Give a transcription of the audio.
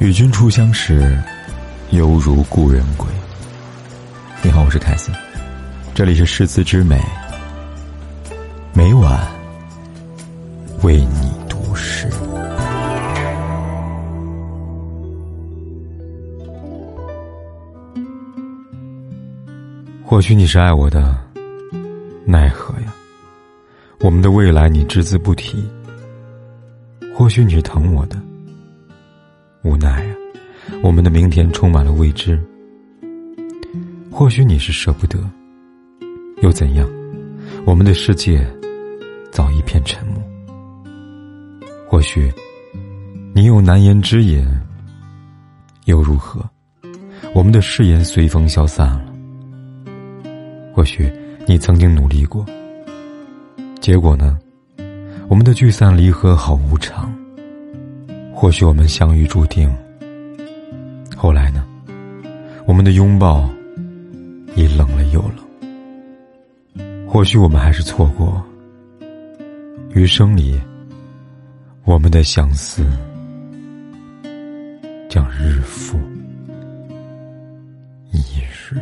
与君初相识，犹如故人归。你好，我是凯森，这里是诗词之美，每晚为你读诗。或许你是爱我的，奈何呀？我们的未来你只字不提。或许你是疼我的。无奈啊，我们的明天充满了未知。或许你是舍不得，又怎样？我们的世界早一片沉默。或许你有难言之隐，又如何？我们的誓言随风消散了。或许你曾经努力过，结果呢？我们的聚散离合好无常。或许我们相遇注定，后来呢？我们的拥抱已冷了又冷。或许我们还是错过，余生里我们的相思将日复一日。